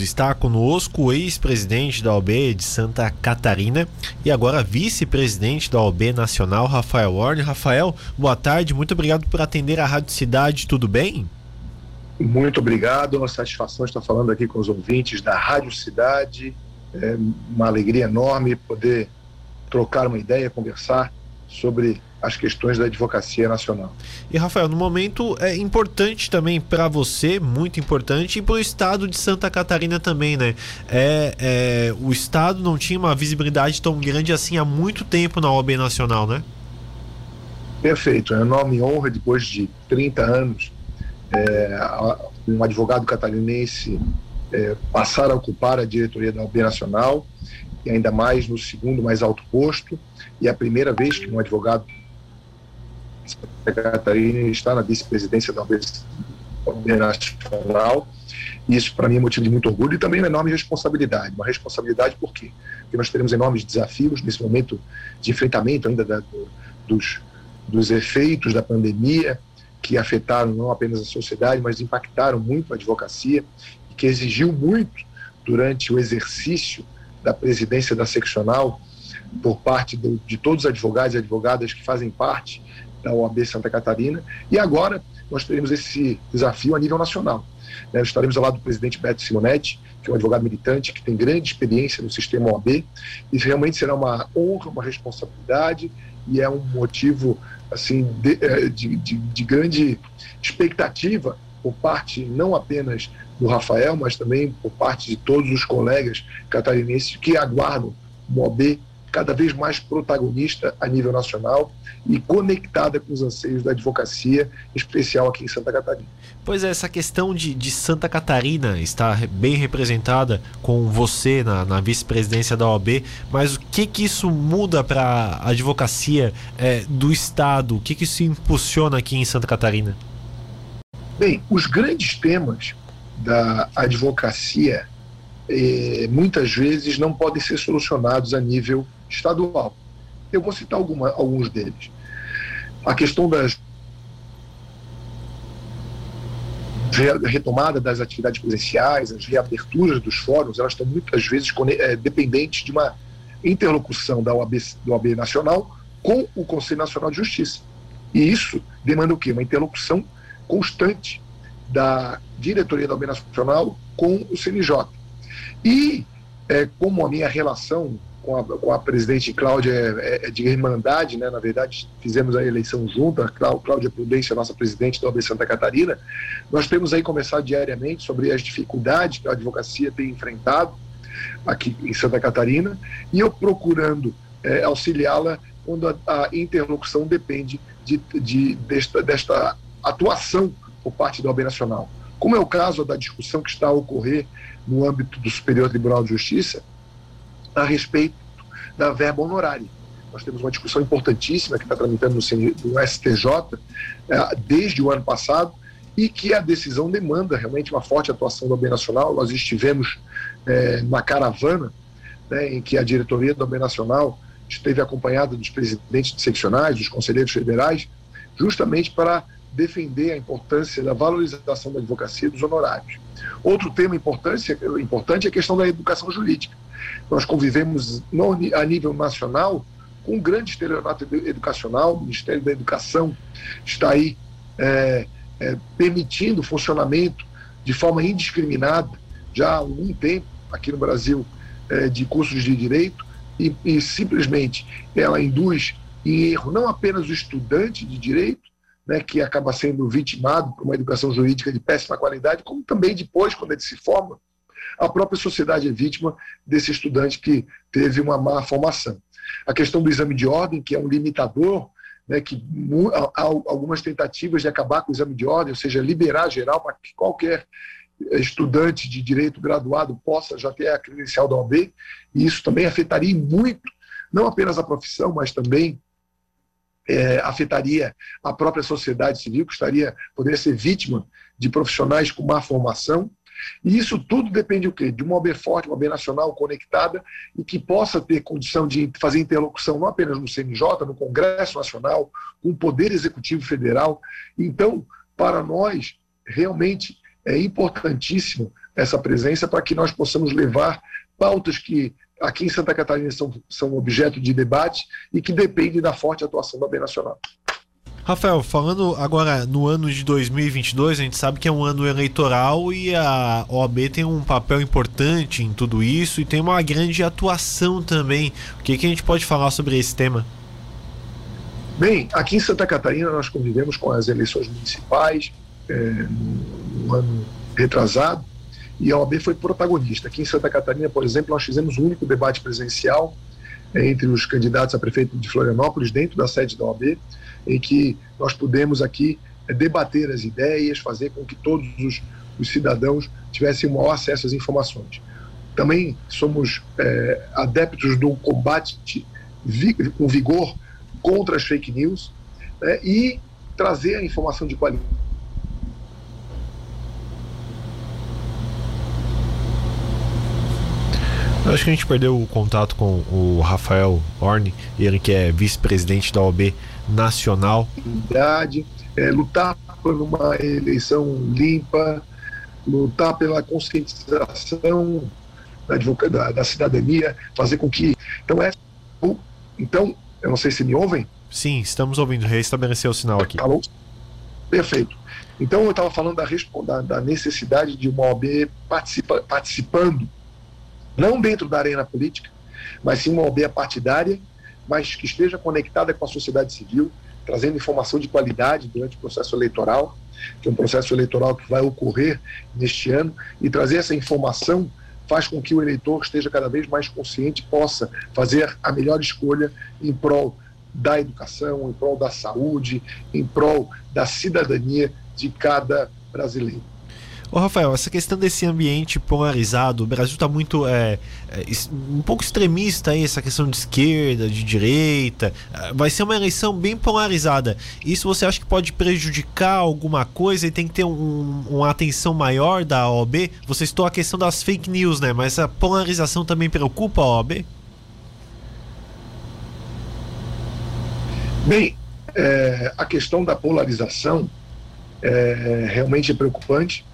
Está conosco o ex-presidente da OAB de Santa Catarina e agora vice-presidente da OAB Nacional, Rafael Warner. Rafael, boa tarde, muito obrigado por atender a Rádio Cidade, tudo bem? Muito obrigado, uma satisfação estar falando aqui com os ouvintes da Rádio Cidade. É uma alegria enorme poder trocar uma ideia, conversar sobre as questões da advocacia nacional. E Rafael, no momento é importante também para você, muito importante, e para o estado de Santa Catarina também, né? É, é, o estado não tinha uma visibilidade tão grande assim há muito tempo na OAB Nacional, né? Perfeito, é uma enorme honra depois de 30 anos é, um advogado catarinense é, passar a ocupar a diretoria da OAB Nacional e ainda mais no segundo mais alto posto e é a primeira vez que um advogado Santa Catarina está na vice-presidência da OAB Nacional. Isso, para mim, é motivo de muito orgulho e também uma enorme responsabilidade. Uma responsabilidade por quê? Porque nós teremos enormes desafios nesse momento de enfrentamento ainda da, do, dos, dos efeitos da pandemia, que afetaram não apenas a sociedade, mas impactaram muito a advocacia e que exigiu muito durante o exercício da presidência da seccional por parte do, de todos os advogados e advogadas que fazem parte da OAB Santa Catarina. E agora nós teremos esse desafio a nível nacional. Né? Estaremos ao lado do presidente Beto Simonetti, que é um advogado militante, que tem grande experiência no sistema OAB. Isso realmente será uma honra, uma responsabilidade e é um motivo assim de, é, de, de, de grande expectativa por parte não apenas do Rafael, mas também por parte de todos os colegas catarinenses que aguardam o OAB cada vez mais protagonista a nível nacional e conectada com os anseios da advocacia, especial aqui em Santa Catarina. Pois é, essa questão de, de Santa Catarina está bem representada com você na, na vice-presidência da OAB, mas o que, que isso muda para a advocacia é, do Estado? O que, que isso impulsiona aqui em Santa Catarina? Bem, os grandes temas da advocacia eh, muitas vezes não podem ser solucionados a nível estadual. Eu vou citar alguma, alguns deles. A questão das retomada das atividades presenciais, as reaberturas dos fóruns, elas estão muitas vezes é, dependentes de uma interlocução da OAB, do OAB Nacional com o Conselho Nacional de Justiça. E isso demanda o quê? Uma interlocução constante da diretoria da OAB Nacional com o CNJ. E é, como a minha relação com a, com a presidente Cláudia é, é, de irmandade, né? na verdade fizemos a eleição junto, a Cláudia Prudência, nossa presidente da OAB Santa Catarina, nós temos aí conversado diariamente sobre as dificuldades que a advocacia tem enfrentado aqui em Santa Catarina, e eu procurando é, auxiliá-la quando a, a, interlocução depende de, de, desta, desta atuação por parte da OAB Nacional. Como é o caso da discussão que está a ocorrer no âmbito do Superior Tribunal de Justiça a respeito da verba honorária. Nós temos uma discussão importantíssima que está tramitando no, STJ é, desde o ano passado e que a decisão demanda realmente uma forte atuação do OAB Nacional. Nós estivemos é, na caravana né, em que a diretoria do OAB Nacional esteve acompanhada dos presidentes de seccionais, dos conselheiros federais, justamente para defender a importância da valorização da advocacia e dos honorários. Outro tema importante, importante é a questão da educação jurídica. Nós convivemos no, a nível nacional com um grande estelionato educacional, o Ministério da Educação está aí é, é, permitindo o funcionamento de forma indiscriminada, já há algum tempo aqui no Brasil, é, de cursos de direito, e, e simplesmente ela induz em erro não apenas o estudante de direito, né, que acaba sendo vitimado por uma educação jurídica de péssima qualidade, como também depois, quando ele se forma, a própria sociedade é vítima desse estudante que teve uma má formação. A questão do exame de ordem, que é um limitador, né, que há algumas tentativas de acabar com o exame de ordem, ou seja, liberar geral para que qualquer estudante de direito graduado possa já ter a credencial da OAB, e isso também afetaria muito, não apenas a profissão, mas também é, afetaria a própria sociedade civil, que estaria, poderia ser vítima de profissionais com má formação. E isso tudo depende o quê? De uma OAB forte, uma OAB nacional conectada e que possa ter condição de fazer interlocução não apenas no CNJ, no Congresso Nacional, com o Poder Executivo Federal. Então, para nós, realmente é importantíssimo essa presença para que nós possamos levar pautas que aqui em Santa Catarina são, são objeto de debate e que dependem da forte atuação da OAB Nacional. Rafael, falando agora no ano de 2022, a gente sabe que é um ano eleitoral e a OAB tem um papel importante em tudo isso e tem uma grande atuação também. O que, que a gente pode falar sobre esse tema? Bem, aqui em Santa Catarina nós convivemos com as eleições municipais é, no ano retrasado e a OAB foi protagonista. Aqui em Santa Catarina, por exemplo, nós fizemos o um único debate presencial é, entre os candidatos a prefeito de Florianópolis dentro da sede da OAB em que nós pudemos aqui é, debater as ideias, fazer com que todos os, os cidadãos tivessem o maior acesso às informações. Também somos é, adeptos do combate vi, com vigor contra as fake news né, e trazer a informação de qualidade. Acho que a gente perdeu o contato com o Rafael Orne, ele que é vice-presidente da OAB nacional? É, lutar por uma eleição limpa, lutar pela conscientização da, da, da, cidadania, fazer com que. Então, é. Então, eu não sei se me ouvem. Sim, estamos ouvindo. Restabelecer o sinal aqui. Alô? Perfeito. Então, eu estava falando da, da, necessidade de uma OAB participa, participando, não dentro da arena política, mas sim uma OAB partidária mas que esteja conectada com a sociedade civil, trazendo informação de qualidade durante o processo eleitoral, que é um processo eleitoral que vai ocorrer neste ano, e trazer essa informação faz com que o eleitor esteja cada vez mais consciente possa fazer a melhor escolha em prol da educação, em prol da saúde, em prol da cidadania de cada brasileiro. Ô Rafael, essa questão desse ambiente polarizado, o Brasil está muito é, é, um pouco extremista aí, essa questão de esquerda, de direita. É, vai ser uma eleição bem polarizada. Isso você acha que pode prejudicar alguma coisa e tem que ter um, uma atenção maior da OAB? Você citou a questão das fake news, né? Mas a polarização também preocupa a OAB? Bem, é, a questão da polarização é, realmente é preocupante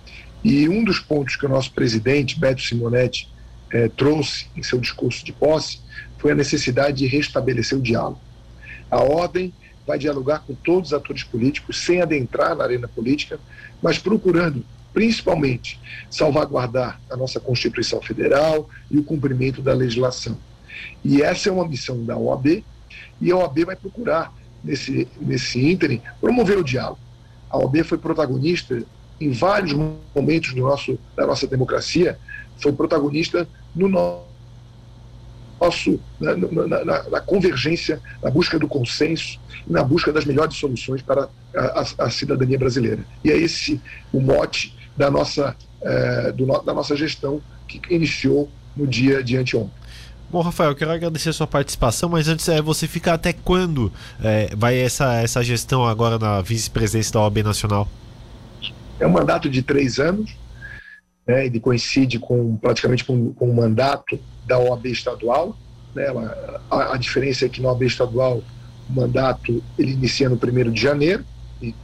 e um dos pontos que o nosso presidente, Beto Simonetti, eh, trouxe em seu discurso de posse foi a necessidade de restabelecer o diálogo. A ordem vai dialogar com todos os atores políticos, sem adentrar na arena política, mas procurando, principalmente, salvaguardar a nossa Constituição Federal e o cumprimento da legislação. E essa é uma missão da OAB, e a OAB vai procurar, nesse, nesse ínterim, promover o diálogo. A OAB foi protagonista em vários momentos do nosso, da nossa democracia, foi protagonista no nosso, na, na, na, na convergência, na busca do consenso e na busca das melhores soluções para a, a, a, cidadania brasileira. E é esse o mote da nossa, é, do, da nossa gestão que iniciou no dia de anteontem. Bom, Rafael, quero agradecer a sua participação, mas antes, é, você fica até quando é, vai essa, essa gestão agora na vice-presidência da OAB Nacional? É um mandato de três anos, né, ele coincide com praticamente com, com o mandato da OAB estadual. Né, ela, a, a, diferença é que na OAB estadual o mandato ele inicia no 1 de janeiro, e,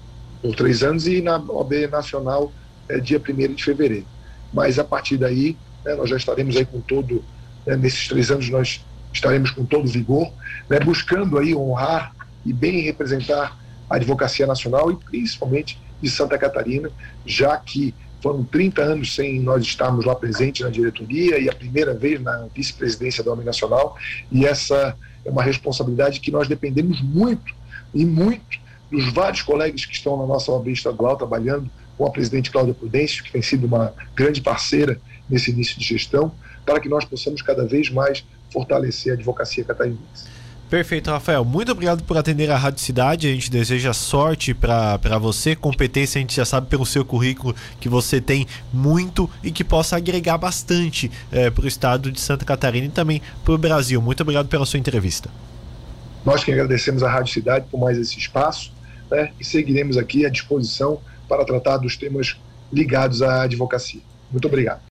por três anos, e na OAB nacional é dia 1 de fevereiro. Mas a partir daí, né, nós já estaremos aí com todo, né, nesses três anos nós estaremos com todo vigor, né, buscando aí honrar e bem representar a advocacia nacional e principalmente de Santa Catarina, já que foram 30 anos sem nós estarmos lá presentes na diretoria e a primeira vez na vice-presidência da ONU Nacional, e essa é uma responsabilidade que nós dependemos muito e muito dos vários colegas que estão na nossa OAB estadual trabalhando com a presidente Cláudia Prudêncio, que tem sido uma grande parceira nesse início de gestão, para que nós possamos cada vez mais fortalecer a advocacia catarinense. Perfeito, Rafael. Muito obrigado por atender a Rádio Cidade. A gente deseja sorte para você. Competência, a gente já sabe pelo seu currículo que você tem muito e que possa agregar bastante é, eh, para o estado de Santa Catarina e também para o Brasil. Muito obrigado pela sua entrevista. Nós que agradecemos a Rádio Cidade por mais esse espaço né, e seguiremos aqui à disposição para tratar dos temas ligados à advocacia. Muito obrigado.